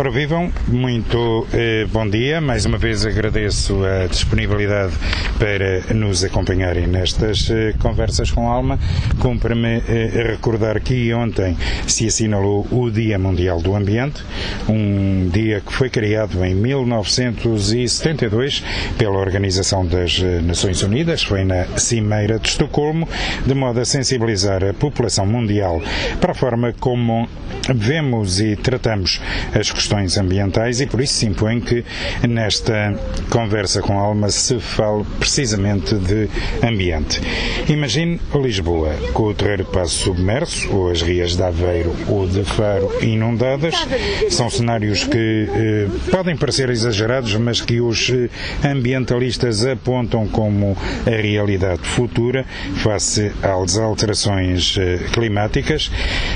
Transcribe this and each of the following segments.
Ora, vivam, muito eh, bom dia. Mais uma vez agradeço a disponibilidade para nos acompanharem nestas eh, conversas com alma. Cumpre-me eh, recordar que ontem se assinalou o Dia Mundial do Ambiente, um dia que foi criado em 1972 pela Organização das eh, Nações Unidas, foi na Cimeira de Estocolmo, de modo a sensibilizar a população mundial para a forma como vemos e tratamos as questões questões ambientais e por isso se impõe que nesta conversa com a alma se fale precisamente de ambiente. Imagine Lisboa com o Terreiro Passo submerso, ou as rias de Aveiro ou de Faro inundadas. São cenários que eh, podem parecer exagerados, mas que os eh, ambientalistas apontam como a realidade futura face às alterações eh, climáticas.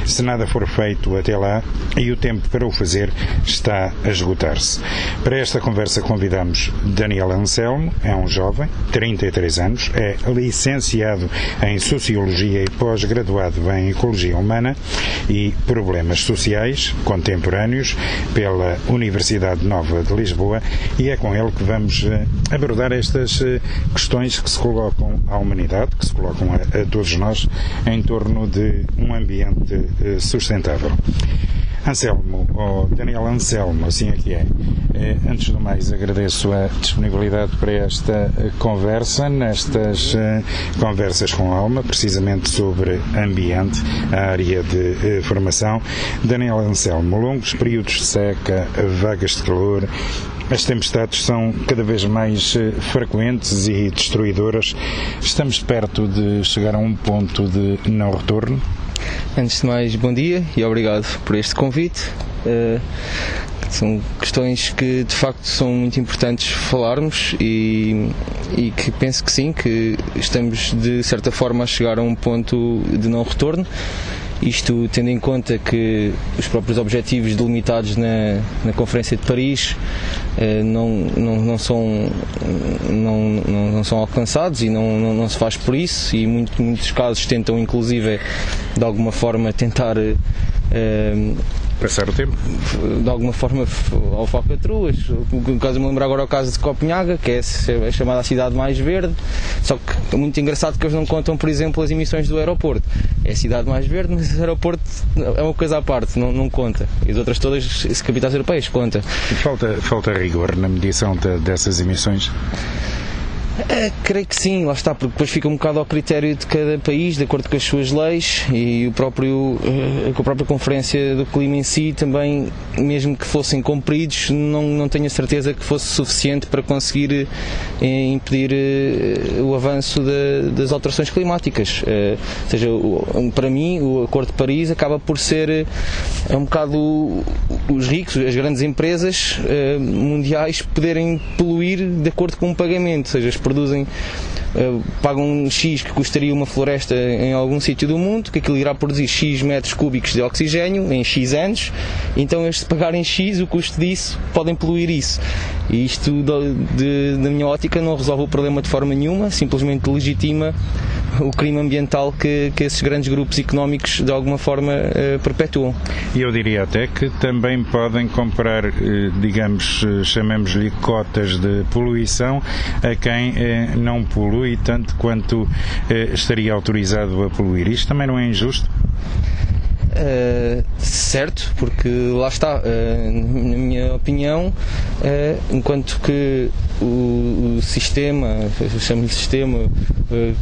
Se nada for feito até lá, e o tempo para o fazer está a esgotar-se. Para esta conversa convidamos Daniel Anselmo, é um jovem, 33 anos, é licenciado em Sociologia e pós-graduado em Ecologia Humana e Problemas Sociais Contemporâneos pela Universidade Nova de Lisboa e é com ele que vamos eh, abordar estas eh, questões que se colocam à humanidade, que se colocam a, a todos nós em torno de um ambiente eh, sustentável. Anselmo, ou Daniel Anselmo, assim é que é. Eh, antes do mais, agradeço a disponibilidade para esta eh, conversa, nestas eh, conversas com alma, precisamente sobre ambiente, a área de formação. Daniel Anselmo, longos períodos de seca, vagas de calor, as tempestades são cada vez mais frequentes e destruidoras. Estamos perto de chegar a um ponto de não retorno? Antes de mais, bom dia e obrigado por este convite. Uh, são questões que de facto são muito importantes falarmos e, e que penso que sim, que estamos de certa forma a chegar a um ponto de não retorno. Isto tendo em conta que os próprios objetivos delimitados na, na Conferência de Paris eh, não, não, não, são, não, não, são alcançados e não, não, não se faz por isso e muito, muitos casos tentam inclusive de alguma forma tentar eh, Passar o tempo? De alguma forma ao falcatruas. Caso, me lembro agora o caso de Copenhaga, que é a chamada cidade mais verde. Só que é muito engraçado que eles não contam, por exemplo, as emissões do aeroporto. É a cidade mais verde, mas o aeroporto é uma coisa à parte, não, não conta. E as outras todas, se capitais europeias, conta. Falta, falta rigor na medição de, dessas emissões? É, creio que sim, lá está, porque depois fica um bocado ao critério de cada país, de acordo com as suas leis e o próprio, eh, a própria Conferência do Clima em si também, mesmo que fossem cumpridos, não, não tenho a certeza que fosse suficiente para conseguir eh, impedir eh, o avanço de, das alterações climáticas. Ou seja, para mim, o Acordo de Paris acaba por ser é um bocado os ricos, as grandes empresas mundiais poderem poluir de acordo com o pagamento, ou seja, produzem pagam um X que custaria uma floresta em algum sítio do mundo, que aquilo irá produzir X metros cúbicos de oxigênio em X anos, então eles se pagarem X o custo disso, podem poluir isso. E isto, de, de, da minha ótica, não resolve o problema de forma nenhuma, simplesmente legitima o crime ambiental que, que esses grandes grupos económicos de alguma forma uh, perpetuam. E eu diria até que também podem comprar, uh, digamos, uh, chamemos-lhe cotas de poluição a quem não polui tanto quanto estaria autorizado a poluir. Isto também não é injusto? Uh, certo, porque lá está, uh, na minha opinião, uh, enquanto que o, o sistema, chamo-lhe sistema,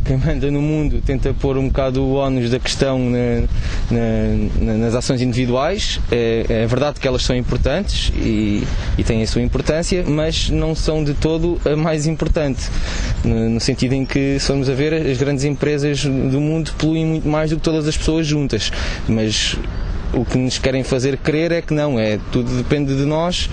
quem manda no mundo tenta pôr um bocado o ónus da questão na, na, nas ações individuais. É, é, verdade que elas são importantes e, e, têm a sua importância, mas não são de todo a mais importante. No, no sentido em que, se formos a ver, as grandes empresas do mundo poluem muito mais do que todas as pessoas juntas. Mas o que nos querem fazer crer é que não, é tudo depende de nós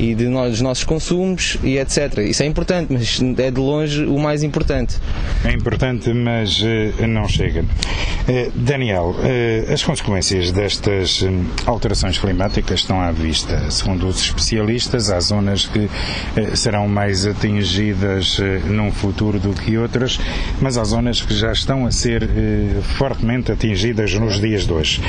e de nós, dos nossos consumos e etc. Isso é importante, mas é de longe o mais importante. É importante, mas uh, não chega. Uh, Daniel, uh, as consequências destas alterações climáticas estão à vista. Segundo os especialistas, há zonas que serão mais atingidas num futuro do que outras, mas há zonas que já estão a ser fortemente atingidas nos dias de hoje.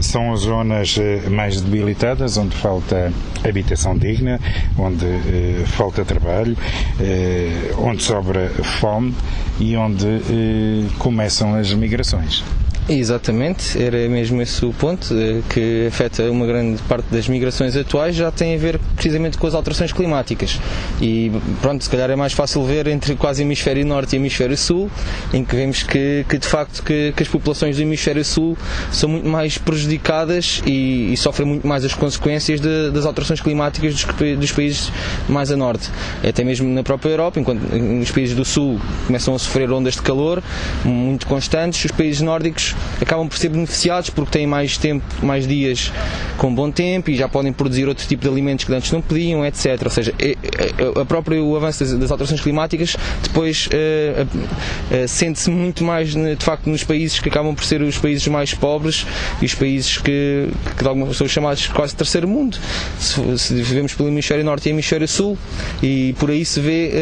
São as zonas mais debilitadas, onde falta habitação digna, onde eh, falta trabalho, eh, onde sobra fome e onde eh, começam as migrações. Exatamente, era mesmo esse o ponto, eh, que afeta uma grande parte das migrações atuais, já tem a ver precisamente com as alterações climáticas. E pronto, se calhar é mais fácil ver entre quase hemisfério norte e hemisfério sul, em que vemos que, que de facto que, que, as populações do hemisfério sul são muito mais prejudicadas e, e sofrem muito mais as consequências de, das alterações climáticas dos, dos, países mais a norte. Até mesmo na própria Europa, enquanto os países do sul começam a sofrer ondas de calor muito constantes, os países nórdicos acabam por ser beneficiados porque têm mais tempo, mais dias com bom tempo e já podem produzir outro tipo de alimentos que antes não podiam, etc. Ou seja, é, é, a própria o avanço das, alterações climáticas depois uh, uh, sente-se muito mais de facto nos países que acabam por ser os países mais pobres e os países que, que de alguma, são chamados quase terceiro mundo. Se, se vivemos pelo hemisfério norte e hemisfério sul e por aí se vê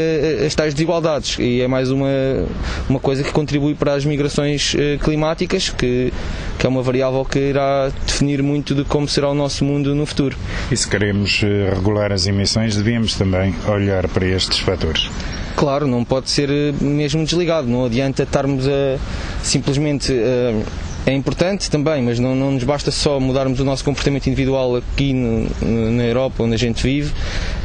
uh, as tais desigualdades e é mais uma, uma coisa que contribui para as migrações climáticas que, que é uma variável que irá definir muito de como será o nosso mundo no futuro. E se queremos eh, regular as emissões, devíamos também olhar para estes fatores. Claro, não pode ser eh, mesmo desligado, não adianta estarmos a simplesmente. A, é importante também, mas não, não nos basta só mudarmos o nosso comportamento individual aqui no, na Europa, onde a gente vive,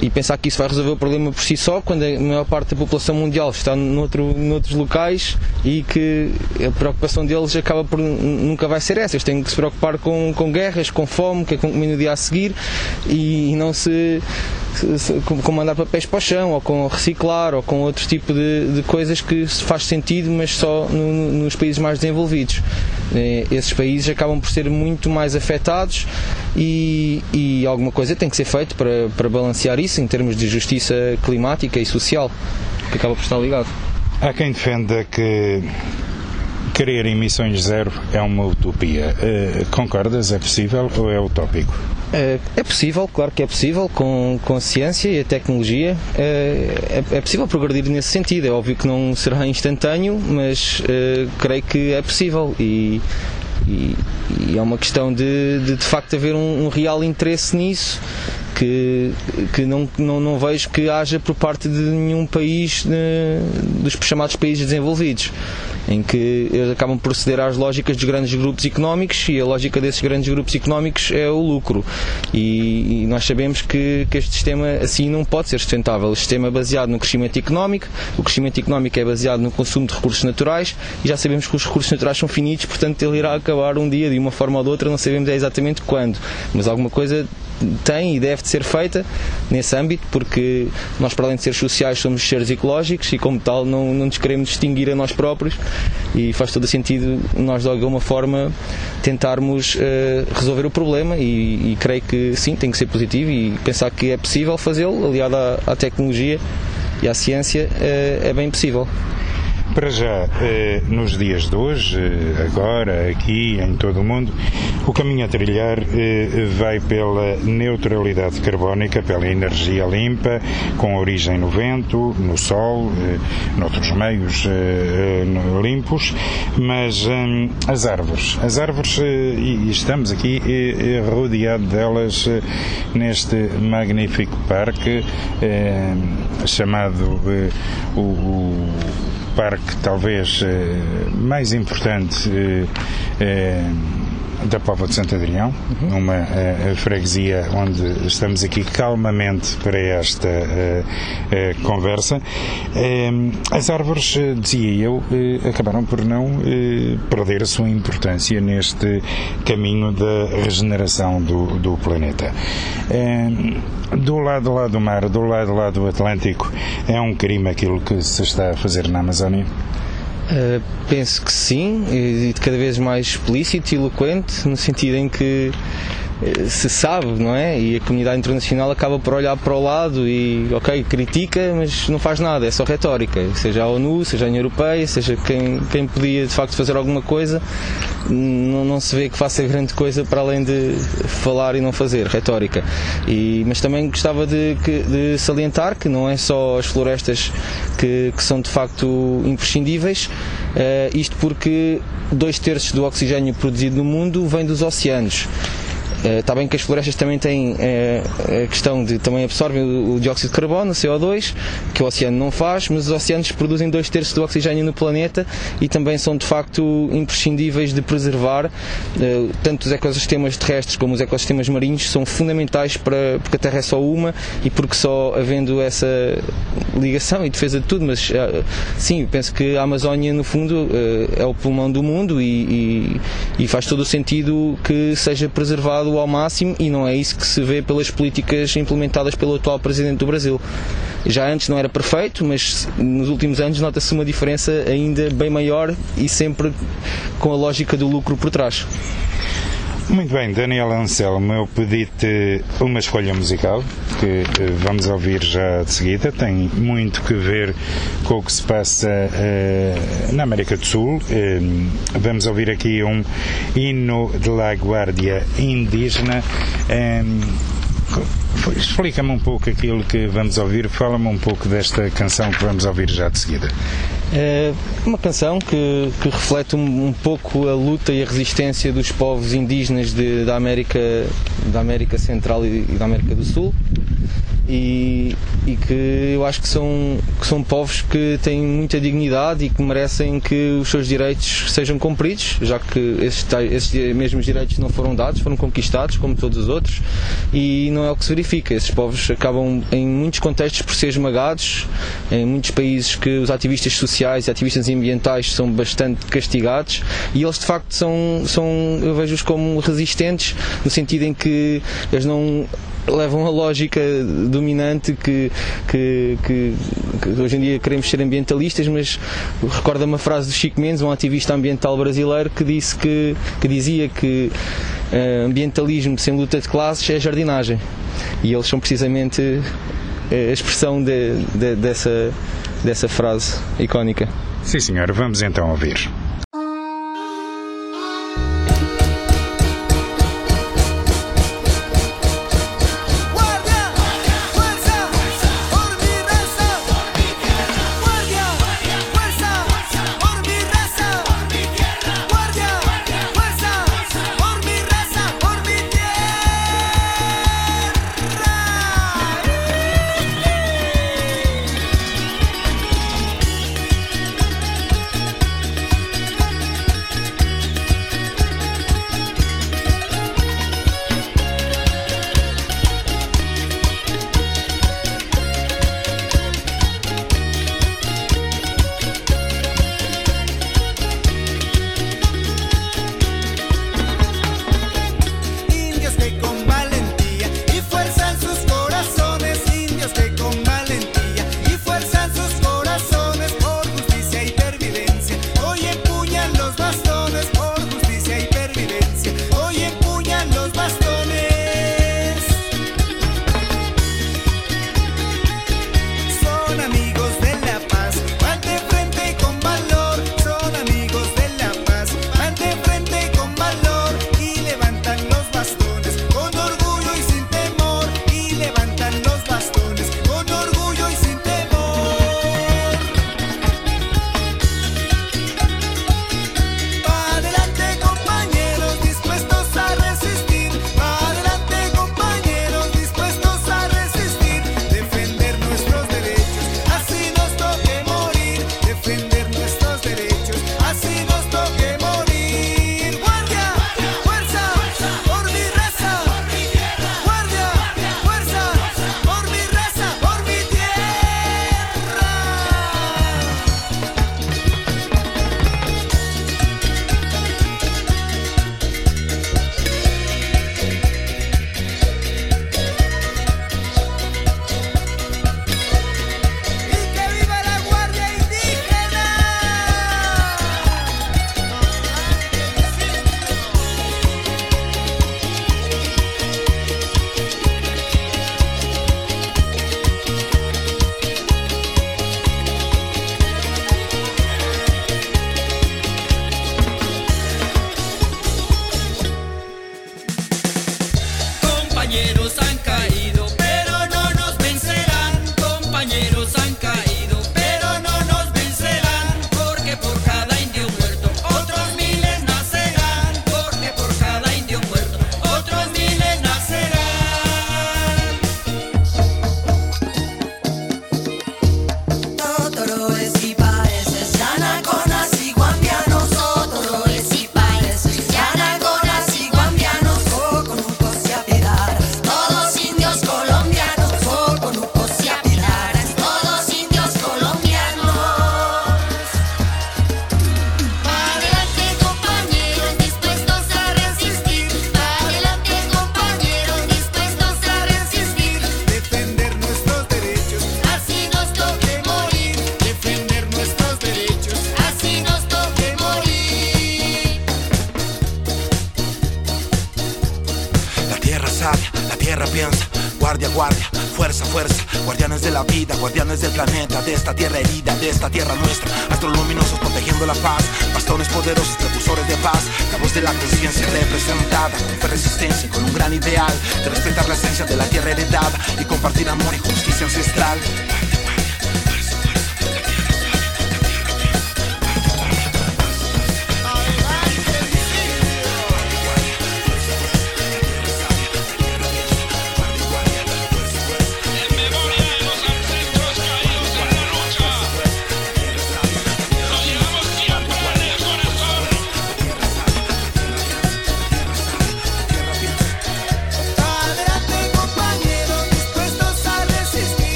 e pensar que isso vai resolver o problema por si só, quando a maior parte da população mundial está noutro, noutros locais e que a preocupação deles acaba por nunca vai ser essa. Eles têm que se preocupar com, com guerras, com fome, que é comer no dia a seguir e, e não se com mandar papéis para o chão, ou com reciclar, ou com outro tipo de, de coisas que faz sentido, mas só no, nos países mais desenvolvidos. Eh, esses países acabam por ser muito mais afetados e, e alguma coisa tem que ser feita para, para balancear isso em termos de justiça climática e social, que acaba por estar ligado. Há quem defenda que querer emissões zero é uma utopia. Uh, concordas? É possível ou é utópico? Uh, é possível, claro que é possível, com, com a ciência e a tecnologia. Uh, é, é, possível progredir nesse sentido. É óbvio que não será instantâneo, mas creio que é possível. E, e, e, é uma questão de, de, de facto haver um, um real interesse nisso que, que não, não, não vejo que haja por parte de nenhum país de, dos chamados países desenvolvidos em que eles acabam por ceder às lógicas dos grandes grupos económicos e a lógica desses grandes grupos económicos é o lucro. E, e nós sabemos que, que, este sistema assim não pode ser sustentável. O sistema é baseado no crescimento económico, o crescimento económico é baseado no consumo de recursos naturais e já sabemos que os recursos naturais são finitos, portanto ele irá acabar um dia de uma forma ou de outra, não sabemos é exatamente quando, mas alguma coisa tem e deve de ser feita nesse âmbito, porque nós, para além de seres sociais, somos seres ecológicos e, como tal, não, não nos queremos distinguir a nós próprios. E faz todo sentido nós, de alguma forma, tentarmos uh, resolver o problema e, e, creio que sim, tem que ser positivo e pensar que é possível fazê-lo, aliado à, à, tecnologia e à ciência, uh, é bem possível. Para já, eh, nos dias de hoje, eh, agora, aqui, em todo o mundo, o caminho a trilhar eh, vai pela neutralidade carbónica, pela energia limpa, com origem no vento, no sol, noutros meios limpos, mas as árvores, as árvores, e estamos aqui rodeados delas neste magnífico parque chamado o parque talvez eh, mais importante eh, eh, da Póvoa de Santo Adrião, uhum. numa uh, freguesia onde estamos aqui calmamente para esta uh, conversa. as árvores, dizia eu, acabaram por não perder a sua importância neste caminho da regeneração do, do planeta. do lado lá do mar, do lado lá do Atlântico, é um crime aquilo que se está a fazer na Amazónia? Uh, penso que sim, e cada vez mais explícito e eloquente, no sentido em que se sabe, não é? E a comunidade internacional acaba por olhar para o lado e, ok, critica, mas não faz nada, é só retórica. Seja a ONU, seja a União Europeia, seja quem, quem podia de facto fazer alguma coisa, não, não se vê que faça grande coisa para além de falar e não fazer, retórica. E, mas também gostava de, de salientar que não é só as florestas que, que são de facto imprescindíveis, uh, isto porque dois terços do oxigênio produzido no mundo vem dos oceanos. Está eh, bem que as florestas também têm eh, a questão de também absorvem o dióxido de carbono, o CO2, que o oceano não faz, mas os oceanos produzem dois terços do oxigênio no planeta e também são de facto imprescindíveis de preservar. Eh, tanto os ecossistemas terrestres como os ecossistemas marinhos são fundamentais para, porque a Terra é só uma e porque só havendo essa ligação e defesa de tudo, mas sim, penso que a Amazónia no fundo é o pulmão do mundo e, e, e faz todo o sentido que seja preservado ao máximo e não é isso que se vê pelas políticas implementadas pelo atual Presidente do Brasil. Já antes não era perfeito, mas nos últimos anos nota-se uma diferença ainda bem maior e sempre com a lógica do lucro por trás. Muito bem, Daniel Anselmo, eu pedi-te uma escolha musical que eh, vamos ouvir já de seguida. Tem muito que ver com o que se passa uh, na América do Sul. Uh, vamos ouvir aqui um hino de la Guardia Indígena. Explica-me um pouco aquilo que vamos ouvir, fala-me um pouco desta canção que vamos ouvir já de seguida. É uma canção que, que reflete um, um, pouco a luta e a resistência dos povos indígenas de, da, América, da América Central e, e da América do Sul e, e, que eu acho que são, que são povos que têm muita dignidade e que merecem que os seus direitos sejam cumpridos, já que esses, esses mesmos direitos não foram dados, foram conquistados, como todos os outros, e não é o que se verifica. Esses povos acabam, em muitos contextos, por ser esmagados, em muitos países que os ativistas sociais e ativistas ambientais são bastante castigados, e eles de facto são, são eu vejo-os como resistentes, no sentido em que eles não levam a lógica dominante que, que, que, que, hoje em dia queremos ser ambientalistas, mas recorda uma frase do Chico Mendes, um ativista ambiental brasileiro, que disse que, que dizia que uh, ambientalismo sem luta de classes é jardinagem. E eles são precisamente eh, a expressão de, de, dessa, dessa frase icónica. Sim, senhor, vamos então ouvir.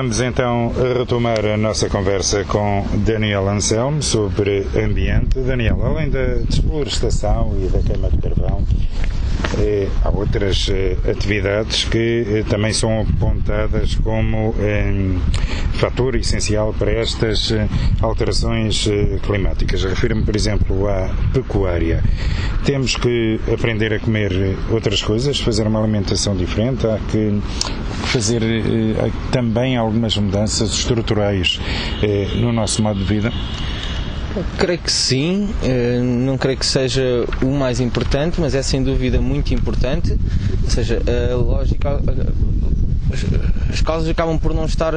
Vamos então retomar a nossa conversa com Daniel Anselmo sobre ambiente. Daniel, além da desflorestação e da queima de carvão, eh, há outras eh, atividades que eh, também são apontadas como fator essencial para estas alterações climáticas. Refiro-me, por exemplo, à pecuária. Temos que aprender a comer outras coisas, fazer uma alimentação diferente, há que fazer eh, também algumas mudanças estruturais eh, no nosso modo de vida? Creio que sim, eh, não creio que seja o mais importante, mas é sem dúvida muito importante. Ou seja, a lógica, as causas acabam por não estar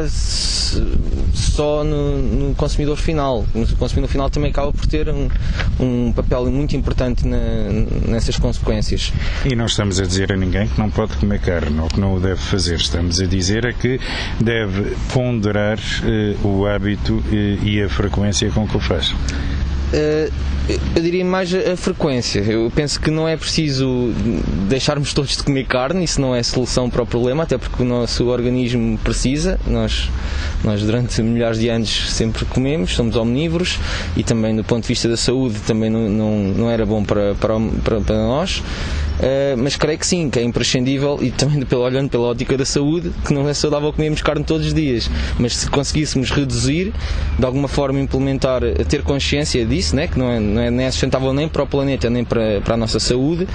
só no, no, consumidor final. O consumidor final também acaba por ter um, um papel muito importante na, nessas consequências. E não estamos a dizer a ninguém que não pode comer carne ou que não o deve fazer. Estamos a dizer é que deve ponderar eh, o hábito eh, e a frequência com que o faz. Eh, eu diria mais a frequência. Eu penso que não é preciso deixarmos todos de comer carne, isso não é solução para o problema, até porque o nosso organismo precisa. Nós, nós durante milhares de anos sempre comemos, somos omnívoros e também do ponto de vista da saúde também não, não, não era bom para, para, para nós. Uh, mas creio que sim, que é imprescindível e também pelo, olhando pela ótica da saúde, que não é saudável comermos carne todos os dias, mas se conseguíssemos reduzir, de alguma forma implementar, ter consciência disso, né, que não é, não é, nem é sustentável nem para o planeta nem para, para a nossa saúde,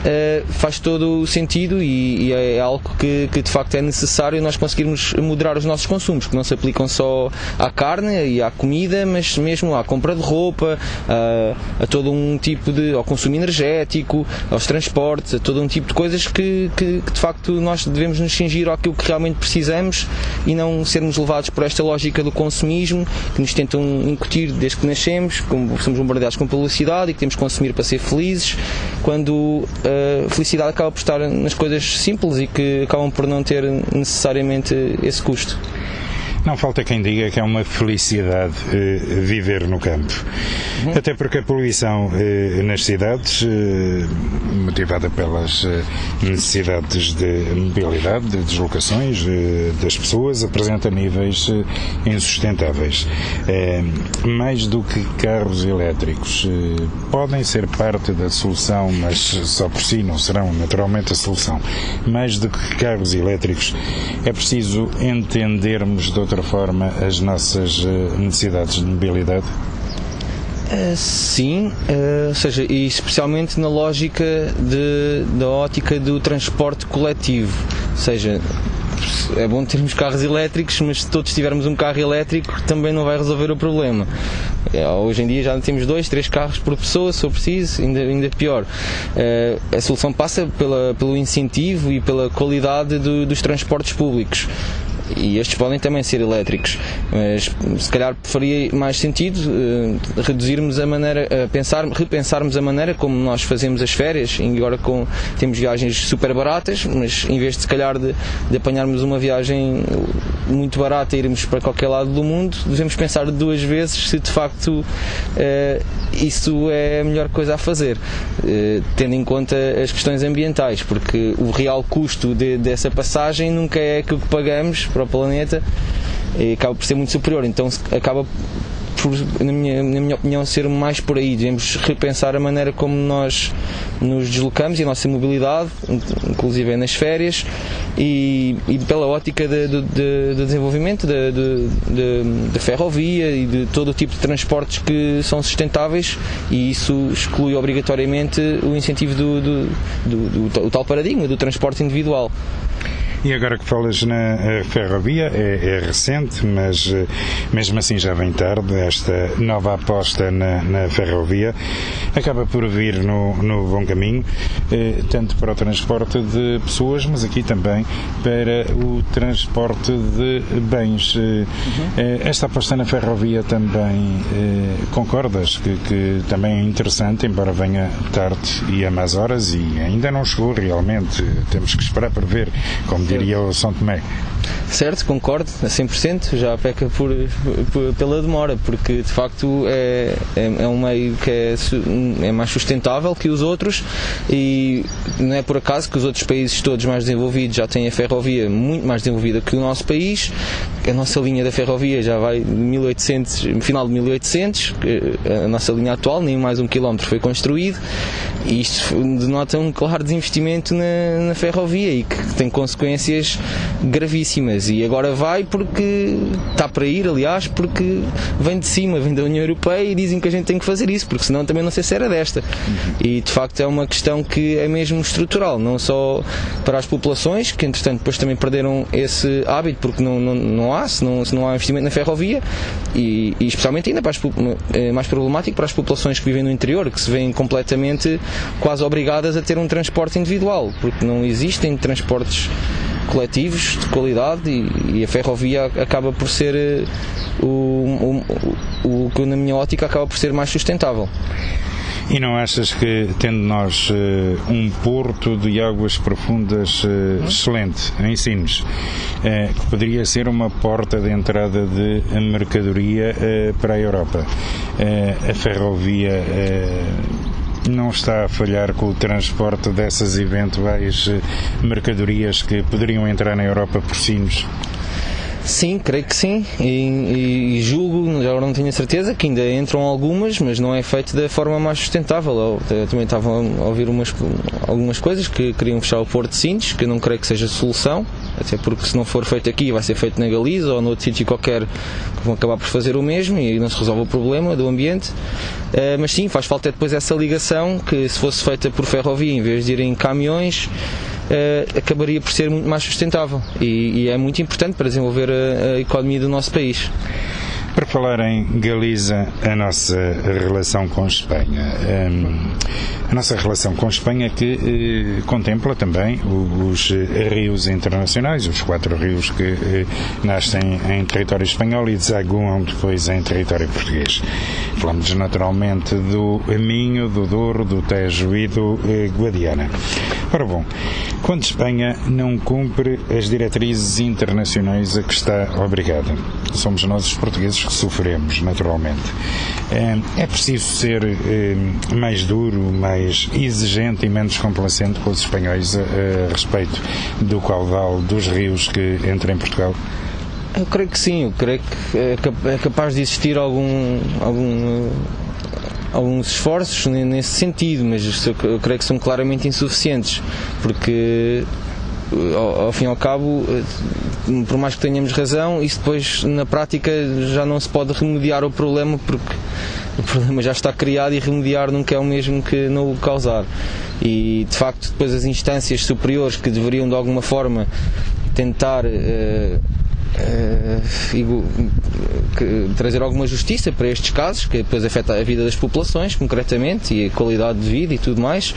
uh, faz todo o sentido e, e é algo que, que, de facto é necessário nós conseguirmos moderar os nossos consumos, que não se aplicam só à carne e à comida, mas mesmo à compra de roupa, a, a todo um tipo de. ao consumo energético, aos transportes a todo um tipo de coisas que, que, que, de facto nós devemos nos cingir àquilo que realmente precisamos e não sermos levados por esta lógica do consumismo que nos tentam incutir desde que nascemos, como somos bombardeados com publicidade e que temos que consumir para ser felizes, quando a felicidade acaba por estar nas coisas simples e que acabam por não ter necessariamente esse custo. Não falta quem diga que é uma felicidade eh, viver no campo. Uhum. Até porque a poluição eh, nas cidades, eh, motivada pelas necessidades de mobilidade, de deslocações das pessoas, apresenta níveis insustentáveis. mais do que carros elétricos podem ser parte da solução, mas só por si não serão naturalmente a solução. Mais do que carros elétricos, é preciso entendermos de outra outra forma as nossas necessidades de mobilidade? Uh, sim, uh, ou seja, e especialmente na lógica de, da ótica do transporte coletivo, ou seja, é bom termos carros elétricos, mas se todos tivermos um carro elétrico também não vai resolver o problema. É, hoje em dia já temos dois, três carros por pessoa, se for preciso, ainda, ainda pior. Uh, a solução passa pela, pelo incentivo e pela qualidade do, dos transportes públicos e estes podem também ser elétricos, mas se calhar faria mais sentido uh, reduzirmos a maneira, pensar, repensarmos a maneira como nós fazemos as férias, e agora com, temos viagens super baratas, mas em vez de se calhar de, de apanharmos uma viagem muito barata e irmos para qualquer lado do mundo, devemos pensar duas vezes se de facto uh, isso é a melhor coisa a fazer, uh, tendo em conta as questões ambientais, porque o real custo de, dessa passagem nunca é aquilo que pagamos para o planeta e acaba por ser muito superior. Então acaba por, na minha, na minha opinião, ser mais por aí. Devemos repensar a maneira como nós nos deslocamos e a nossa mobilidade, inclusive nas férias, e, e pela ótica de, de, de desenvolvimento da ferrovia e de todo o tipo de transportes que são sustentáveis, e isso exclui obrigatoriamente o incentivo do, do, do, do, do tal paradigma do transporte individual. E agora que falas na eh, ferrovia, é, é, recente, mas eh, mesmo assim já vem tarde, esta nova aposta na, na ferrovia acaba por vir no, no bom caminho, eh, tanto para o transporte de pessoas, mas aqui também para o transporte de bens. Uhum. Esta aposta na ferrovia também concordas que, que também é interessante, embora venha tarde e a más horas e ainda não chegou realmente. Temos que esperar para ver, como diria o São Tomé. Certo, concordo a 100%, já peca por, por, pela demora, porque de facto é, é, é, um meio que é, é mais sustentável que os outros e não é por acaso que os outros países todos mais desenvolvidos já têm a ferrovia muito mais desenvolvida que o nosso país. A nossa linha da ferrovia já vai de 1800, final de 1800, a nossa linha atual, nem mais um quilómetro foi construído e isto denota um claro desinvestimento na, na ferrovia e que tem consequências gravíssimas. E agora vai porque está para ir, aliás, porque vem de cima, vem da União Europeia e dizem que a gente tem que fazer isso, porque senão também não sei se era desta. E de facto é uma questão que é mesmo estrutural, não só para as populações, que entretanto depois também perderam esse hábito porque não, não, não há, se não, se não há investimento na ferrovia, e, e especialmente ainda para as, é mais problemático para as populações que vivem no interior, que se veem completamente quase obrigadas a ter um transporte individual, porque não existem transportes coletivos de qualidade e, e a ferrovia acaba por ser eh, o, o, o que na minha ótica acaba por ser mais sustentável. E não achas que, tendo nós uh, um porto de águas profundas uh, excelente em Sines, uh, que poderia ser uma porta de entrada de mercadoria para a Europa, a ferrovia não está a falhar com o transporte dessas eventuais eh, mercadorias que poderiam entrar na Europa por sinos? Sim, creio que sim. E, e, julgo, agora não tenho certeza, que ainda entram algumas, mas não é feito da forma mais sustentável. Eu, também estava a ouvir umas, algumas coisas que queriam fechar o Porto de Sines, que eu não creio que seja solução, até porque se não for feito aqui vai ser feito na Galiza ou noutro sítio qualquer que vão acabar por fazer o mesmo e não se resolve o problema do ambiente. Uh, mas sim, faz falta depois essa ligação que se fosse feita por ferrovia em vez de irem caminhões uh, acabaria por ser muito mais sustentável e, e é muito importante para desenvolver a, a economia do nosso país. Para falar em Galiza, a nossa relação com Espanha. Um, a nossa relação com Espanha que eh, contempla também os rios internacionais, os quatro rios que eh, nascem em território espanhol e desaguam depois em território português. Falamos naturalmente do Minho, do Douro, do Tejo e do eh, Guadiana. Ora bom, quando Espanha não cumpre as diretrizes internacionais a que está obrigada, somos nós os portugueses que sofremos, naturalmente. É, é preciso ser é, mais duro, mais exigente e menos complacente com os espanhóis a, a respeito do caudal dos rios que entram em Portugal? Eu creio que sim, eu creio que é, é capaz de existir algum, algum alguns esforços nesse sentido, mas eu creio que são claramente insuficientes, porque ao, ao fim e ao cabo, por mais que tenhamos razão, isso depois na prática já não se pode remediar o problema porque o problema já está criado e remediar nunca é o mesmo que não o causar. E de facto, depois as instâncias superiores que deveriam de alguma forma tentar uh, uh, trazer alguma justiça para estes casos, que depois afeta a vida das populações, concretamente, e a qualidade de vida e tudo mais,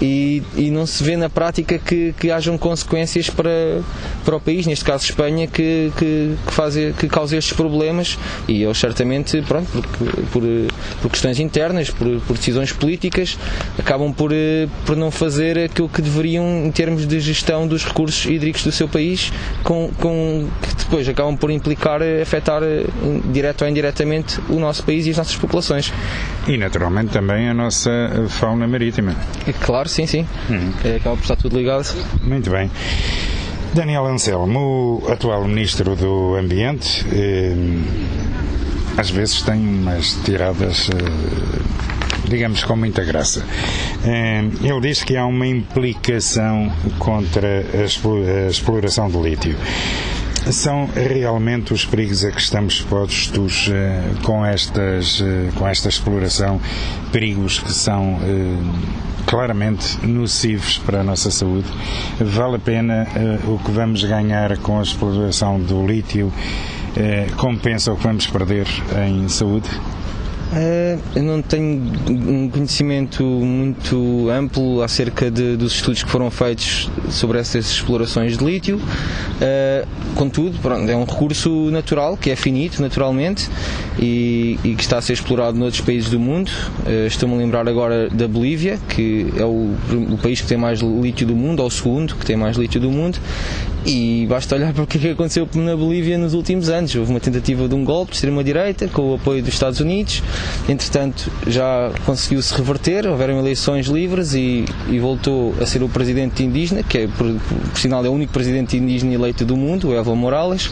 e, e não se vê na prática que, que hajam consequências para, para o país, neste caso Espanha, que, que, que, faz, que causa estes problemas, e eles certamente, pronto, por, por, por questões internas, por, por, decisões políticas, acabam por, por não fazer aquilo que deveriam em termos de gestão dos recursos hídricos do seu país, com, com, que depois acabam por implicar, afetar direto ou indiretamente o nosso país e as nossas populações. E naturalmente também a nossa fauna marítima. É claro, sim, sim. Uhum. É, acaba por estar tudo ligado. Muito bem. Daniel Anselmo, o atual Ministro do Ambiente, eh, às vezes tem umas tiradas, eh, digamos, com muita graça. Eh, ele diz que há uma implicação contra a exploração de lítio são realmente os perigos a que estamos expostos uh, com, estas, uh, com esta exploração, perigos que são uh, claramente nocivos para a nossa saúde. Vale a pena o que vamos ganhar com a exploração do lítio compensa o que vamos perder em saúde? Uh, eu não tenho um conhecimento muito amplo acerca de, dos estudos que foram feitos sobre essas explorações de lítio. Uh, contudo, pronto, é um recurso natural que é finito naturalmente e, e, que está a ser explorado noutros países do mundo. Uh, Estou-me a lembrar agora da Bolívia, que é o, o, país que tem mais lítio do mundo, ou o segundo que tem mais lítio do mundo. E basta olhar para o que é aconteceu na Bolívia nos últimos anos. Houve uma tentativa de um golpe de extrema-direita com o apoio dos Estados Unidos Entretanto, já conseguiu-se reverter, houveram eleições livres e, e, voltou a ser o presidente indígena, que é, por, por, sinal é o único presidente indígena eleito do mundo, o Evo Morales,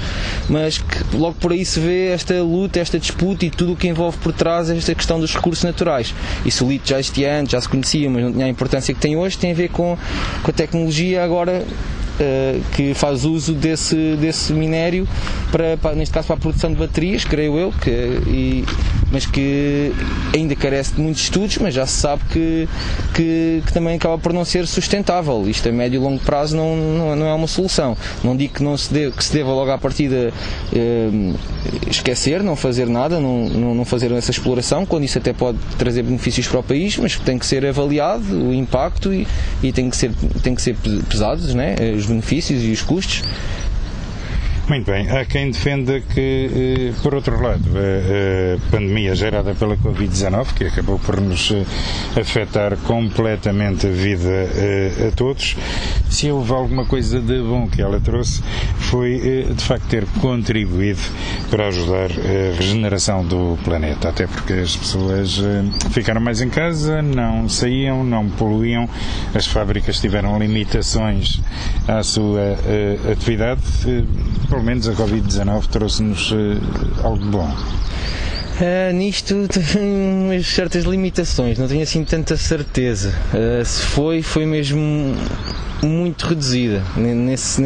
mas que logo por aí se vê esta luta, esta disputa e tudo o que envolve por trás esta questão dos recursos naturais. Isso o lito já existia antes, já se conhecia, mas não tinha a importância que tem hoje, tem a ver com, com a tecnologia agora que faz uso desse, desse minério, para, para, neste caso para a produção de baterias, creio eu, que, e, mas que ainda carece de muitos estudos, mas já se sabe que, que, que, também acaba por não ser sustentável. Isto a médio e longo prazo não, não, não é uma solução. Não digo que, não se, deve, que se deva logo à partida uh, esquecer, não fazer nada, não, não, não fazer essa exploração, quando isso até pode trazer benefícios para o país, mas tem que ser avaliado o impacto e, e tem, que ser, tem que ser pesados né, os benefícios e os custos muito bem. Há quem defenda que, eh, por outro lado, a, pandemia gerada pela Covid-19, que acabou por nos eh, afetar completamente a vida eh, a todos, se houve alguma coisa de bom que ela trouxe, foi de facto ter contribuído para ajudar a regeneração do planeta. Até porque as pessoas ficaram mais em casa, não saíam, não poluíam, as fábricas tiveram limitações à sua atividade pelo menos a Covid-19 trouxe-nos algo bom. Uh, nisto tem certas limitações, não tenho assim tanta certeza. Uh, se foi, foi mesmo muito reduzida. Nesse,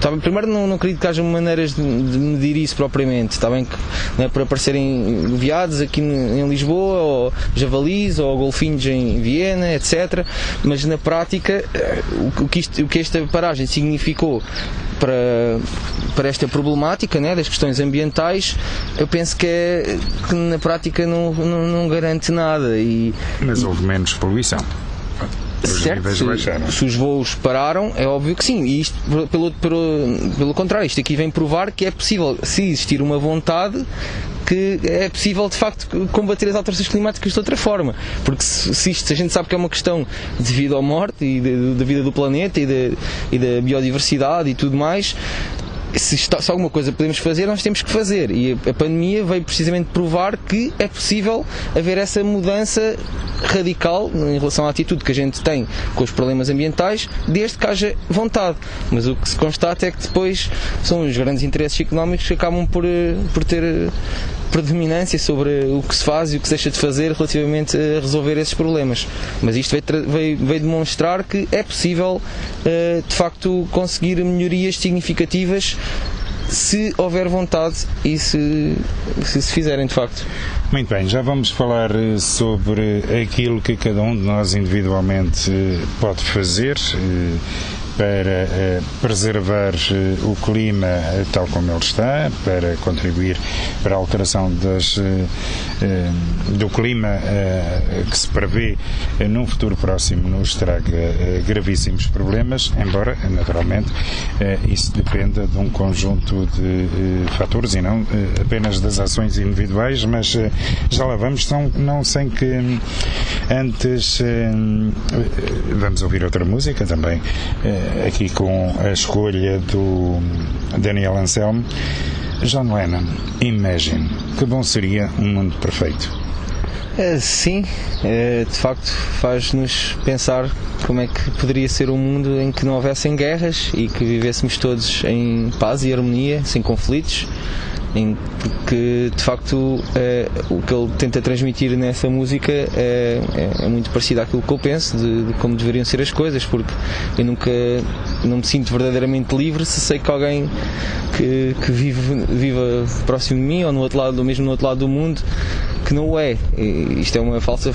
tá primeiro, não, não acredito que haja maneiras de, medir isso propriamente. Está bem que é para aparecerem viados aqui em Lisboa, ou javalis, ou golfinhos em Viena, etc. Mas na prática, eh, o que, isto, o que esta paragem significou para, para esta problemática né, das questões ambientais, eu penso que, é, que na prática não, não, não garante nada. E, Mas houve menos poluição certo, se, se, os voos pararam, é óbvio que sim. E isto, pelo, pelo, pelo contrário, isto aqui vem provar que é possível, se existir uma vontade, que é possível de facto combater as alterações climáticas de outra forma. Porque se, se, isto, se a gente sabe que é uma questão de vida ou morte e da vida do planeta e, e da biodiversidade e tudo mais, se, está, se alguma coisa podemos fazer, nós temos que fazer. E a, a pandemia veio precisamente provar que é possível haver essa mudança radical em relação à atitude que a gente tem com os problemas ambientais, desde que haja vontade. Mas o que se constata é que depois são os grandes interesses económicos que acabam por, eh, por ter predominância sobre o que se faz e o que se deixa de fazer relativamente a resolver esses problemas. Mas isto veio, veio, veio demonstrar que é possível, uh, de facto, conseguir melhorias significativas se houver vontade e se se, se fizerem de facto. Muito bem, já vamos falar eh, sobre aquilo que cada um de nós individualmente eh, pode fazer para uh, preservar uh, o clima uh, tal como ele está, para contribuir para a alteração das, do clima que se prevê num futuro próximo nos traga gravíssimos problemas, embora, naturalmente, isso dependa de um conjunto de fatores e não apenas das ações individuais, mas já lá vamos, não sem que antes vamos ouvir outra música também aqui com a escolha do Daniel Anselmo. John Lennon, Imagine. Que bom seria um mundo perfeito. É, sim, é, de facto faz-nos pensar como é que poderia ser um mundo em que não houvessem guerras e que vivêssemos todos em paz e harmonia, sem conflitos em, porque de facto é, o que ele tenta transmitir nessa música é, é, é muito parecido àquilo que eu penso de, de, como deveriam ser as coisas, porque eu nunca não me sinto verdadeiramente livre se sei que alguém que, que vive, viva próximo de mim ou no outro lado, mesmo no outro lado do mundo que não é. Isto é uma falsa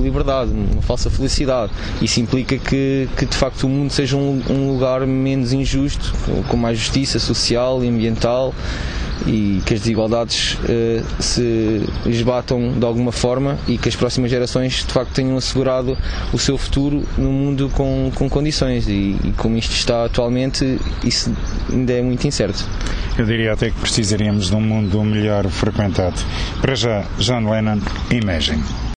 liberdade, uma falsa felicidade. Isso implica que, que de facto o mundo seja um, um lugar menos injusto, com mais justiça social e ambiental e que as desigualdades uh, se esbatam de alguma forma e que as próximas gerações de facto tenham assegurado o seu futuro num mundo com, com condições e, e como isto está atualmente isso ainda é muito incerto. Eu diria até que precisaríamos de um mundo melhor frequentado. Para já, John Lennon, Imagine.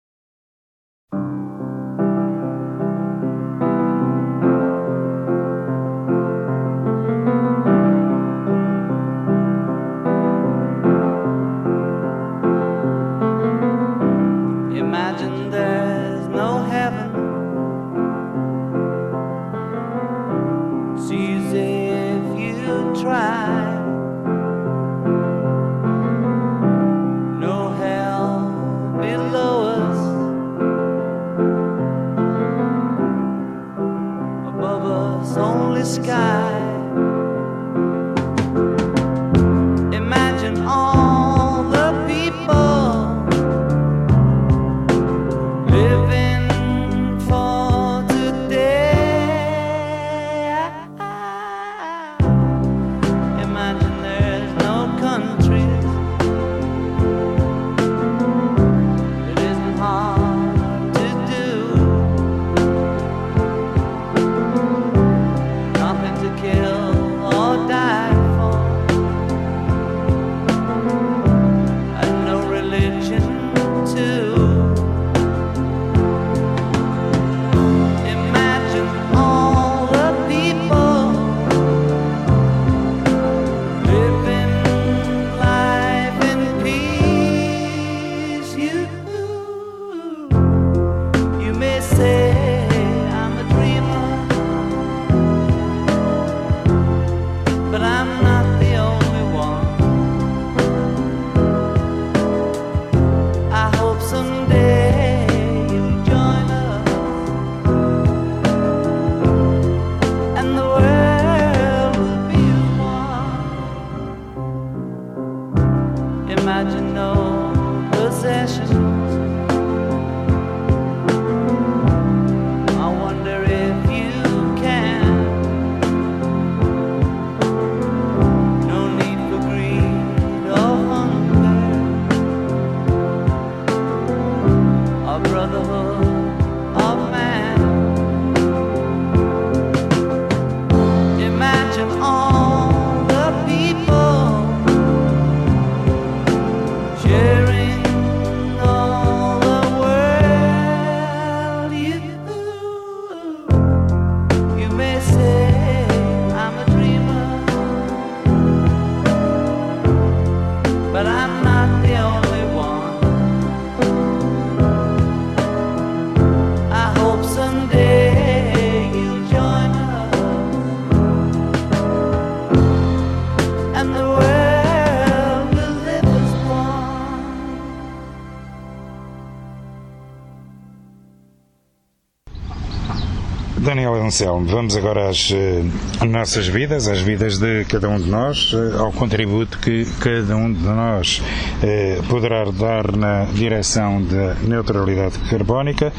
Daniel Anselmo, vamos agora às uh, nossas vidas, às vidas de cada um de nós, uh, ao contributo que cada um de nós uh, poderá dar na direção da neutralidade carbónica.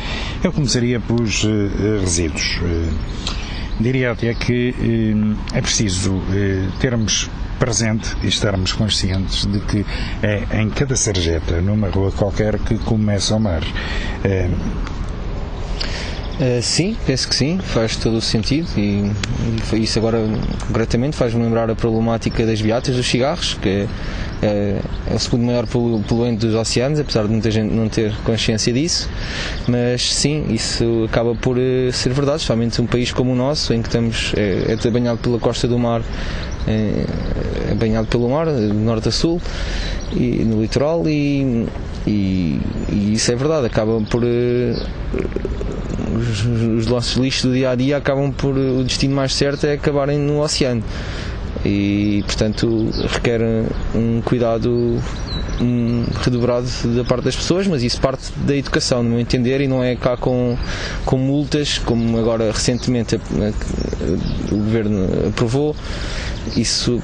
Eu começaria pelos resíduos. diria até que é preciso termos presente e estarmos conscientes de que é em cada sarjeta, numa rua qualquer, que começa o mar. Uh, sim, penso que sim, faz todo o sentido e, e isso agora concretamente faz-me lembrar a problemática das beatas dos cigarros, que é, é, o segundo maior poluente dos oceanos, apesar de muita gente não ter consciência disso, mas sim, isso acaba por uh, ser verdade, especialmente um país como o nosso, em que estamos, é, é banhado pela costa do mar, é, é banhado pelo mar, de norte a sul, e no litoral, e, e, e isso é verdade, acaba por. Os, os nossos lixos do dia a dia acabam por o destino mais certo é acabarem no oceano e portanto requer um cuidado redobrado da parte das pessoas, mas isso parte da educação, no meu entender, e não é cá com, com multas, como agora recentemente o governo aprovou. Isso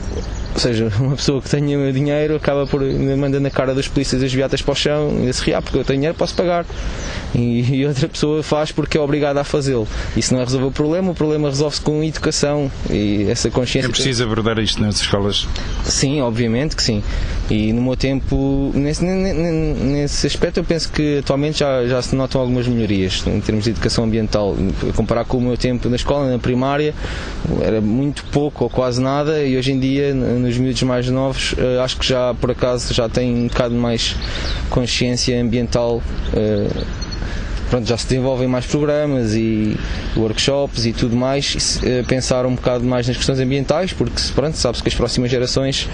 ou seja, uma pessoa que tenha dinheiro acaba por manda na cara das polícias as viatas para o chão e se ri, ah, porque eu tenho dinheiro, posso pagar. E, outra pessoa faz porque é obrigada a fazê-lo. Isso não é resolver o problema, o problema resolve-se com educação e essa consciência. É preciso abordar isto nas escolas? Sim, obviamente que sim. E no meu tempo, nesse, nesse aspecto, eu penso que atualmente já, já se notam algumas melhorias em termos de educação ambiental. Comparar com o meu tempo na escola, na primária, era muito pouco ou quase nada, e hoje em dia nos miúdos mais novos, uh, acho que já por acaso já têm um bocado mais consciência ambiental. Pronto, já se desenvolvem mais programas e workshops e tudo mais, e, uh, pensar um bocado mais nas questões ambientais, porque pronto, sabe-se que as próximas gerações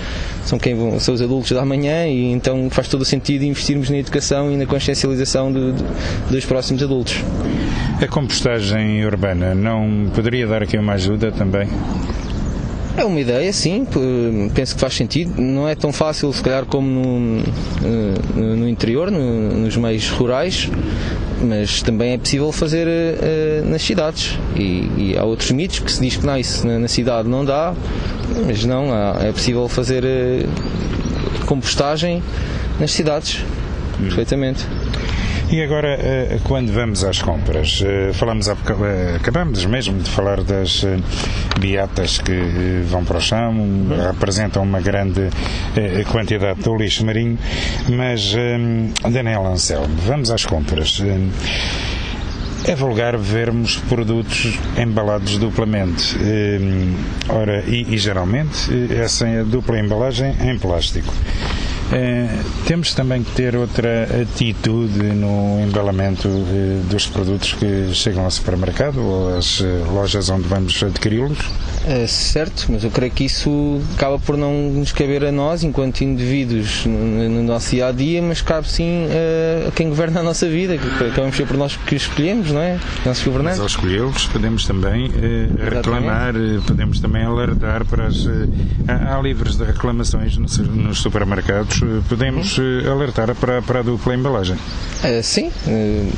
são quem vão, são os adultos da manhã e então faz todo o sentido investirmos na educação e na consciencialização do, do, dos próximos adultos. A compostagem urbana não poderia dar aqui uma ajuda também? É uma ideia, sim, penso que faz sentido. Não é tão fácil, se calhar, como no, eh, no interior, no, nos meios rurais, mas também é possível fazer uh, nas cidades. E, e, há outros mitos que se diz que não, isso na, na cidade não dá, mas não, há, é possível fazer uh, compostagem nas cidades, hum. perfeitamente. E agora, eh, quando vamos às compras, eh, falamos, eh, acabamos mesmo de falar das beatas que vão para o chão, apresentam uma grande quantidade de lixo marinho, mas, Daniel Anselmo, vamos às compras. É vulgar vermos produtos embalados duplamente. Ora, e, e geralmente essa dupla embalagem em plástico. É, temos também que ter outra atitude no embalamento eh, dos produtos que chegam ao supermercado ou às eh, lojas onde vamos adquiri-los? É, certo, mas eu creio que isso acaba por não nos caber a nós, enquanto indivíduos, no, no nosso dia a dia, mas cabe sim a, quem governa a nossa vida, que acabamos ser por nós que escolhemos, não é? Nossos governantes. Mas ao escolhê-los, podemos também eh, reclamar, podemos também alertar para as. há livros de reclamações nos, nos supermercados podemos eh, alertar para, para a dupla embalagem. Uh, sim, uh,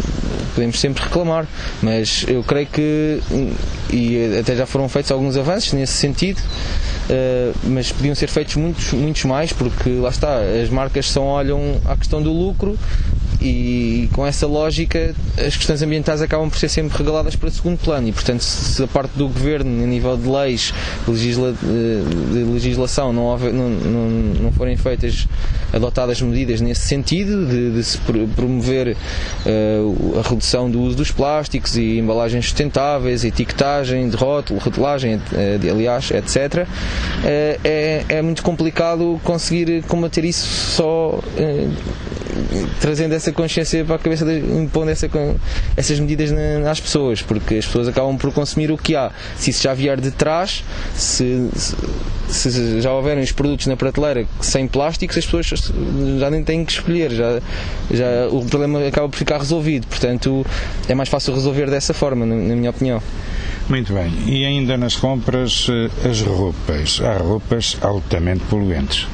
podemos sempre reclamar, mas eu creio que, e até já foram feitos alguns avanços nesse sentido, uh, mas podiam ser feitos muitos, muitos mais, porque lá está, as marcas só olham à questão do lucro e com essa lógica as questões ambientais acabam por ser sempre regaladas para segundo plano e portanto se a parte do governo a nível de leis legisla, de legislação não, houver, não, não, não, forem feitas adotadas medidas nesse sentido de, de se promover uh, a redução do uso dos plásticos e embalagens sustentáveis, etiquetagem de rótulo, rotulagem, uh, aliás, etc. Uh, eh, é, é muito complicado conseguir combater isso só trazendo essa consciência para a cabeça, de, impondo essa, essas medidas às pessoas, porque as pessoas acabam por consumir o que há. Se isso já vier de trás, se, se, se já houverem os produtos na prateleira sem plásticos, as pessoas já nem têm que escolher, já, já o problema acaba por ficar resolvido. Portanto, é mais fácil resolver dessa forma, na, na minha opinião. Muito bem. E ainda nas compras, eh, as roupas. Há roupas altamente poluentes.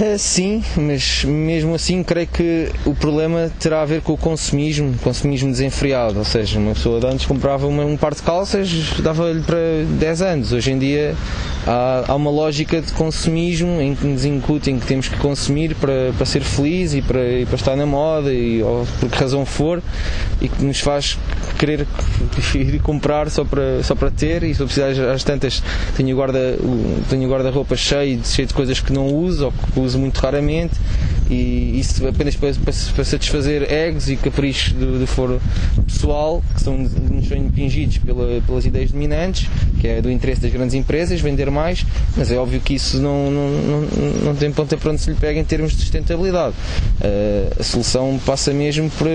Uh, sim, mas mesmo assim creio que o problema terá a ver com o consumismo, consumismo desenfreado, ou seja, uma pessoa de antes comprava uma, um par de calças, dava-lhe para 10 anos. Hoje em dia há, há, uma lógica de consumismo em que nos incutem que temos que consumir para, para ser feliz e para, e para estar na moda e ou por que razão for e que nos faz querer ir comprar só para, só para ter e se eu precisar às tantas tenho guarda tenho guarda-roupa cheio, cheio de coisas que não uso ou que uso muito raramente e isso apenas para, para, para satisfazer egos e caprichos do, do foro pessoal que são, nos são impingidos pela, pelas ideias dominantes que é do interesse das grandes empresas vender mais mas é óbvio que isso não, não, não, não tem ponta para onde se lhe pega em termos de sustentabilidade. Uh, a solução passa mesmo por,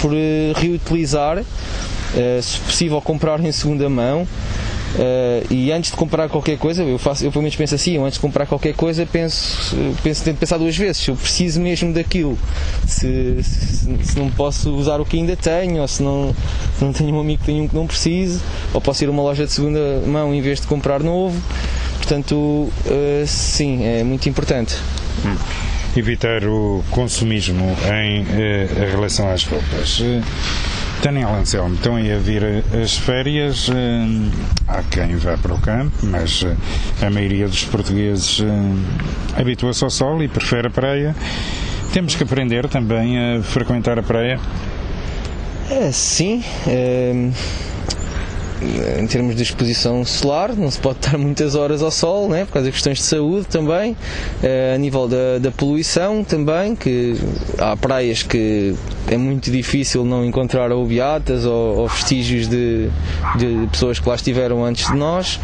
por reutilizar uh, se possível comprar em segunda mão Uh, e antes de comprar qualquer coisa, eu, faço, eu pelo menos penso assim, antes de comprar qualquer coisa penso, penso tento pensar duas vezes, se eu preciso mesmo daquilo, se, se, se, não posso usar o que ainda tenho, ou se não, se não tenho um amigo que tenha um que não precise, ou posso ir a uma loja de segunda mão em vez de comprar novo. Portanto, uh, sim, é muito importante. Hum. Evitar o consumismo em uh, relação às roupas. Daniel Anselmo, estão aí a vir as férias. Eh, há quem vá para o campo, mas eh, a maioria dos portugueses eh, habitua-se ao sol e prefere a praia. Temos que aprender também a frequentar a praia? É, sim. É em termos de exposição solar, não se pode estar muitas horas ao sol, né, por causa de questões de saúde também, a nível da, da poluição também, que há praias que é muito difícil não encontrar ou beatas ou, ou vestígios de, de, pessoas que lá estiveram antes de nós.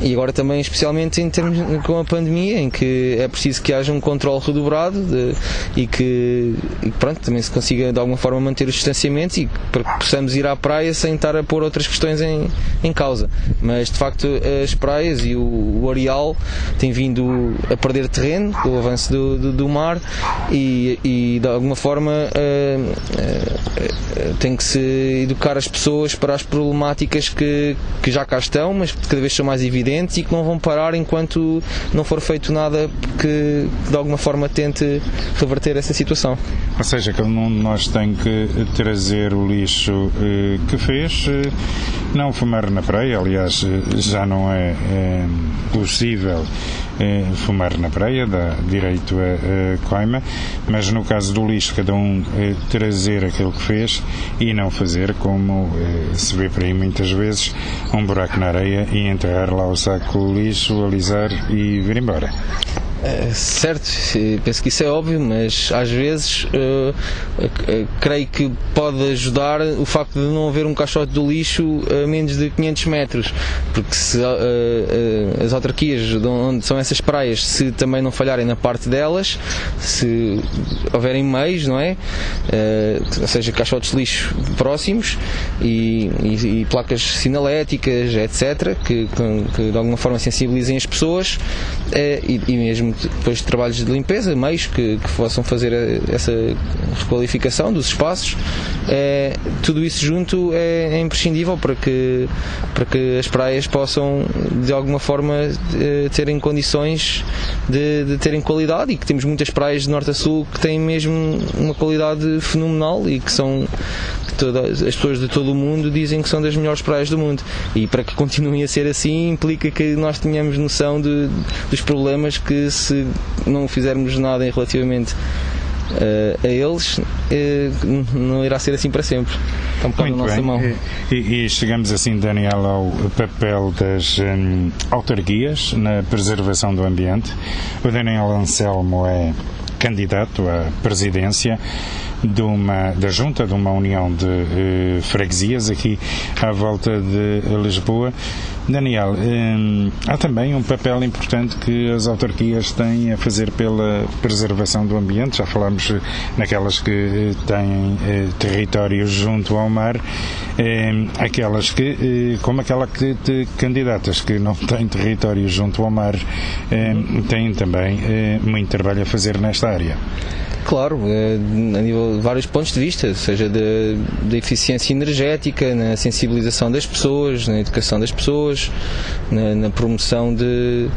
E agora também especialmente em termos com a pandemia em que é preciso que haja um controle redobrado de, e, que, e pronto, também se consiga de alguma forma manter o distanciamento e para que possamos ir à praia sem estar a pôr outras questões em, em causa mas de facto as praias e o, o areal têm vindo a perder terreno com o avanço do, do, do mar e, e de alguma forma uh, uh, tem que se educar as pessoas para as problemáticas que, que já cá estão, mas que cada vez são mais evidentes e que não vão parar enquanto não for feito nada que de alguma forma tente reverter essa situação. Ou seja, cada um de nós tem que trazer o lixo que fez, não fumar na praia, aliás, eh, já não é, é possível eh, fumar na praia, dá direito a, a coima, mas no caso do lixo, cada um eh, trazer aquilo que fez e não fazer como se vê por aí muitas vezes, um buraco na areia e enterrar lá o saco de lixo, alisar e vir embora. É, certo, penso que isso é óbvio, mas às vezes uh, creio que pode ajudar o facto de não haver um caixote do lixo a menos de 500 metros, porque se as autarquias de onde são essas praias, se também não falharem na parte delas, se houverem meios, não é? ou seja, caixotes de lixo próximos e, e, e placas sinaléticas, etc., que, que, de alguma forma sensibilizem as pessoas e, e mesmo depois de trabalhos de limpeza, meios que, que possam fazer essa requalificação dos espaços. Tudo isso junto é, é, imprescindível para que, para que as praias possam, de alguma forma, eh, terem condições de, de terem qualidade e que temos muitas praias de norte a sul que têm mesmo uma qualidade fenomenal e que são todas as pessoas de todo o mundo dizem que são das melhores praias do mundo. E para que continuem a ser assim, implica que nós tenhamos noção de, dos problemas que, se não fizermos nada em relativamente a eles, uh, não irá ser assim para sempre. Um bocado na nossa bem. mão. E, e, chegamos assim, Daniel, ao papel das um, autarquias na preservação do ambiente. O Daniel Anselmo é candidato à presidência de uma, da junta de uma união de uh, freguesias aqui à volta de Lisboa. Daniel, um, há também um papel importante que as autarquias têm a fazer pela preservação do ambiente. Já falámos naquelas que eh, têm eh, territórios junto ao mar, eh, aquelas que, eh, como aquela que te candidatas que não têm territórios junto ao mar, têm também muito trabalho a fazer nesta área. Claro, eh, a nível de vários pontos de vista, seja da eficiência energética, na sensibilização das pessoas, na educação das pessoas, na, na promoção de,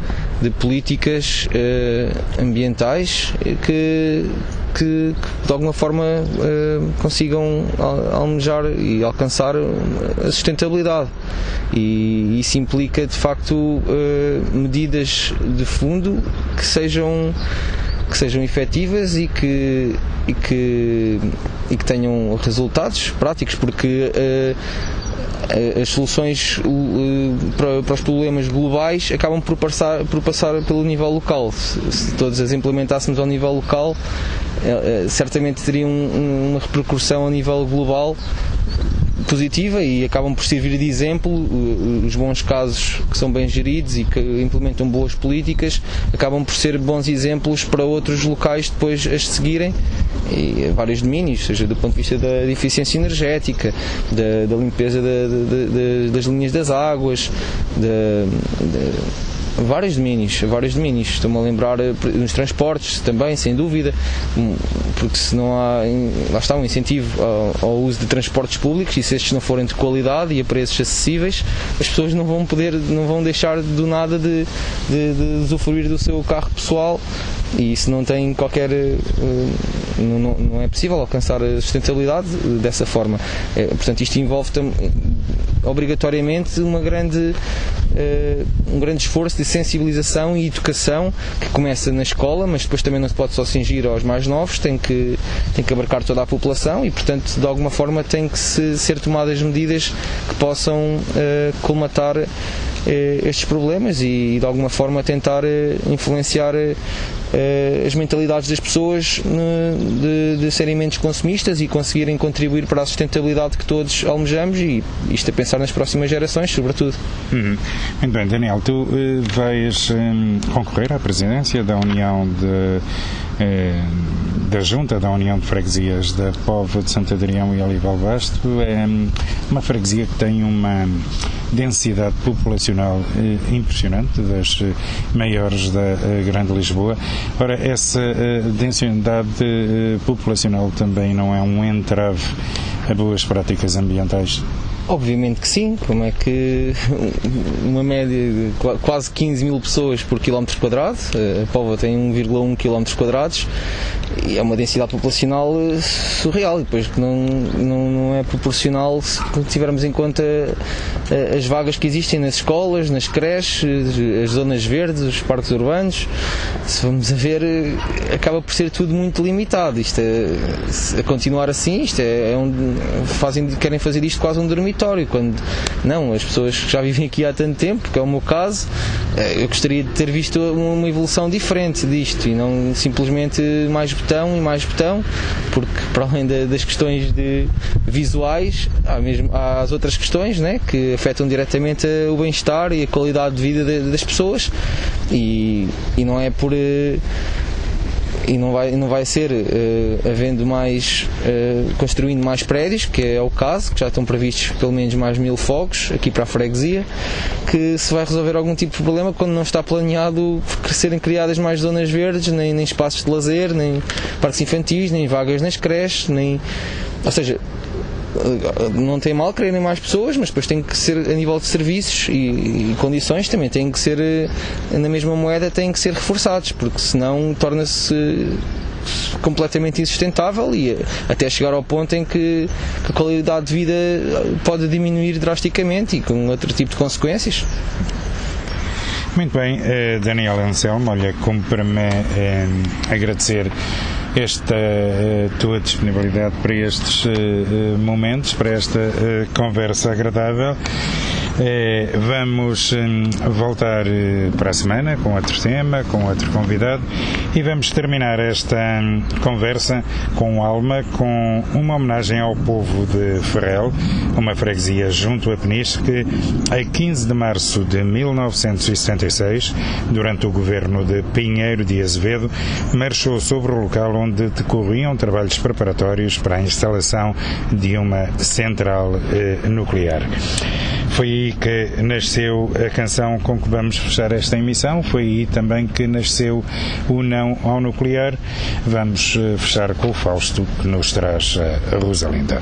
de políticas eh, ambientais que, que, que, de alguma forma eh, consigam almejar e alcançar a sustentabilidade. E isso implica de facto eh, medidas de fundo que sejam que sejam efetivas e que, e que, e que tenham resultados práticos, porque uh, as soluções uh, para, os problemas globais acabam por passar, por passar pelo nível local. Se, todas as implementássemos ao nível local, uh, certamente teriam um, uma repercussão a nível global positiva e acabam por servir de exemplo. Os bons casos que são bem geridos e que implementam boas políticas acabam por ser bons exemplos para outros locais depois as seguirem e vários domínios, seja do ponto de vista da eficiência energética, da, da limpeza da, da, das linhas das águas, da, vários domínios, vários domínios. Estou-me a lembrar eh, nos transportes também, sem dúvida, hum, porque se não há, lá está um incentivo ao, uso de transportes públicos e se estes não forem de qualidade e a preços acessíveis, as pessoas não vão poder, não vão deixar do nada de, de, de usufruir do seu carro pessoal e isso não tem qualquer eh, não, não é possível alcançar a sustentabilidade dessa forma é, portanto isto envolve obrigatoriamente uma grande uh, um grande esforço de sensibilização e educação que começa na escola mas depois também não se pode só cingir aos mais novos tem que tem que abarcar toda a população e portanto de alguma forma tem que se, ser tomadas medidas que possam uh, colmatar eh, estes problemas e de alguma forma tentar eh, influenciar eh, as mentalidades das pessoas de, de serem menos consumistas e conseguirem contribuir para a sustentabilidade que todos almejamos e isto a pensar nas próximas gerações, sobretudo. Uhum. Muito bem, Daniel, tu vais um, concorrer à presidência da União de da Junta da União de Freguesias da Pova de Santo Adrião e Olival Basto é uma freguesia que tem uma densidade populacional eh, impressionante, das eh, maiores da eh, Grande Lisboa. Ora, essa densidade populacional também não é um entrave a boas práticas ambientais? Obviamente que sim, como é que uma média de quase 15 mil pessoas por quilómetro quadrado, a Póvoa tem 1,1 km quadrados e é uma densidade populacional eh, surreal depois que não, não, não é proporcional se tivermos em conta eh, as vagas que existem nas escolas, nas creches, as zonas verdes, os parques urbanos, se vamos a ver eh, acaba por ser tudo muito limitado, isto é, a continuar assim, isto é, é um, fazem, querem fazer isto quase um dormitório território, quando não, as pessoas que já vivem aqui há tanto tempo, que é o meu caso, eh, eu gostaria de ter visto uma evolução diferente disto e não simplesmente mais botão e mais botão, porque para além das questões de visuais, há, mesmo, há as outras questões né, que afetam diretamente o bem-estar e a qualidade de vida das pessoas e, e não é por eh, e não vai, não vai ser uh, havendo mais, uh, construindo mais prédios, que é o caso, que já estão previstos pelo menos mais mil fogos aqui para a freguesia, que se vai resolver algum tipo de problema quando não está planeado serem criadas mais zonas verdes, nem, nem espaços de lazer, nem parques infantis, nem vagas nas creches, nem. Ou seja, não tem mal quererem mais pessoas, mas depois tem que ser a nível de serviços e, e, condições também têm que ser eh, na mesma moeda têm que ser reforçados, porque senão torna-se completamente insustentável e eh, até chegar ao ponto em que, a qualidade de vida pode diminuir drasticamente e com outro tipo de consequências. Muito bem, eh, Daniel Anselmo, olha, como para me agradecer esta uh, tua disponibilidade para estes uh, momentos, para esta conversa agradável. É, vamos hum, voltar eh, para a semana com outro tema, com outro convidado e vamos terminar esta hum, conversa com alma com uma homenagem ao povo de Ferrel, uma freguesia junto a Peniche que, a 15 de março de 1976, durante o governo de Pinheiro de Azevedo, marchou sobre o local onde decorriam trabalhos preparatórios para a instalação de uma central eh, nuclear. Foi aí que nasceu a canção com que vamos fechar esta emissão, foi aí também que nasceu o Não ao Nuclear. Vamos eh, fechar com o Fausto, que nos traz a Rosalinda.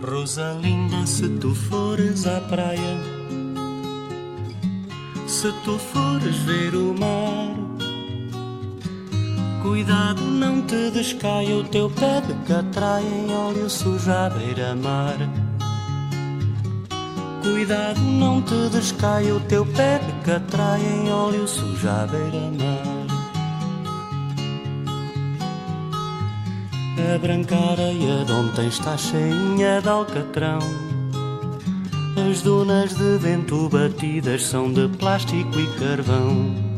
Rosalinda, se tu fores à praia, se tu fores ver o mar, cuidado, não te descaia o teu pé de catraia em óleo sujo à beira-mar. Cuidado, não te descaia o teu pé de catraia em óleo sujo à beira-mar. A branca areia de ontem está cheinha de alcatrão. As dunas de vento batidas são de plástico e carvão.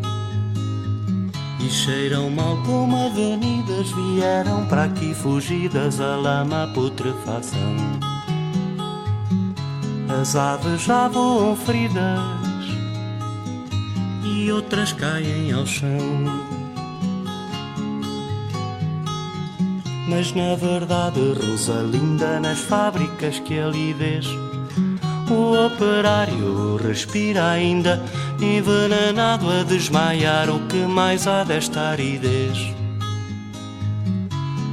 E cheiram mal como avenidas vieram para aqui fugidas a lama putrefação. As aves já voam feridas e outras caem ao chão. Mas na verdade, Rosalinda, nas fábricas que ali vês, o operário respira ainda, envenenado a desmaiar. O que mais há desta aridez?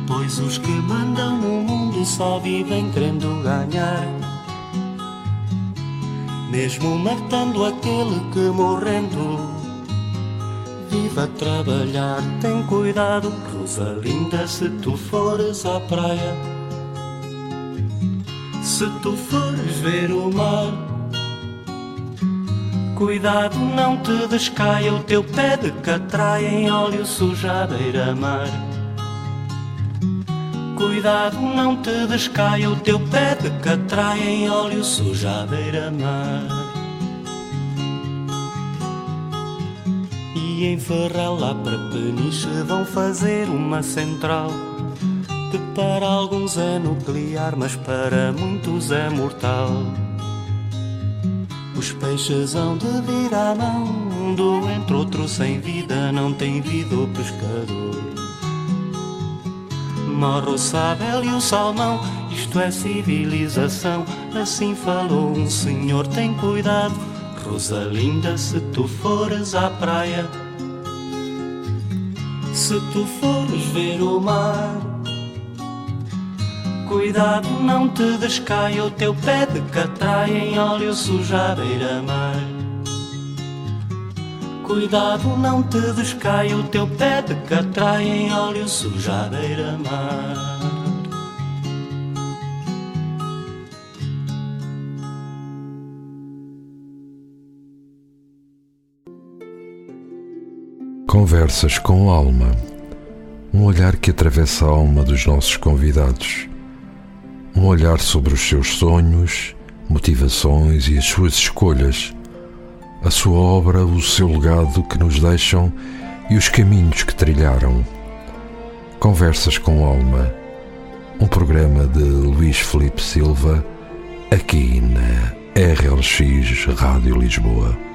Pois os que mandam no mundo só vivem querendo ganhar. Mesmo matando aquele que morrendo viva a trabalhar, tem cuidado, Rosalinda, se tu fores à praia. Se tu fores ver o mar, cuidado, não te descaia o teu pé de catraia em óleo sujo à beira-mar. Cuidado, não te descaia o teu pé de catraia em óleo sujo à beira-mar. e em Ferrel lá para Peniche vão fazer uma central que para alguns é nuclear, mas para muitos é mortal. Os peixes hão de vir à mão, entre outro sem vida, não tem vida o pescador. Morre o sabel e o salmão, isto é civilização, assim falou um senhor, tem cuidado. Rosalinda, se tu fores à praia, se tu fores ver o mar. Cuidado, não te descaia o teu pé de catraia em óleo sujo à beira-mar. Cuidado, não te descaia o teu pé de catraia em óleo sujo à beira-mar. Conversas com alma. Um olhar que atravessa a alma dos nossos convidados. Um olhar sobre os seus sonhos, motivações e as suas escolhas. A sua obra, o seu legado que nos deixam e os caminhos que trilharam. Conversas com alma. Um programa de Luís Felipe Silva, aqui na RLX Rádio Lisboa.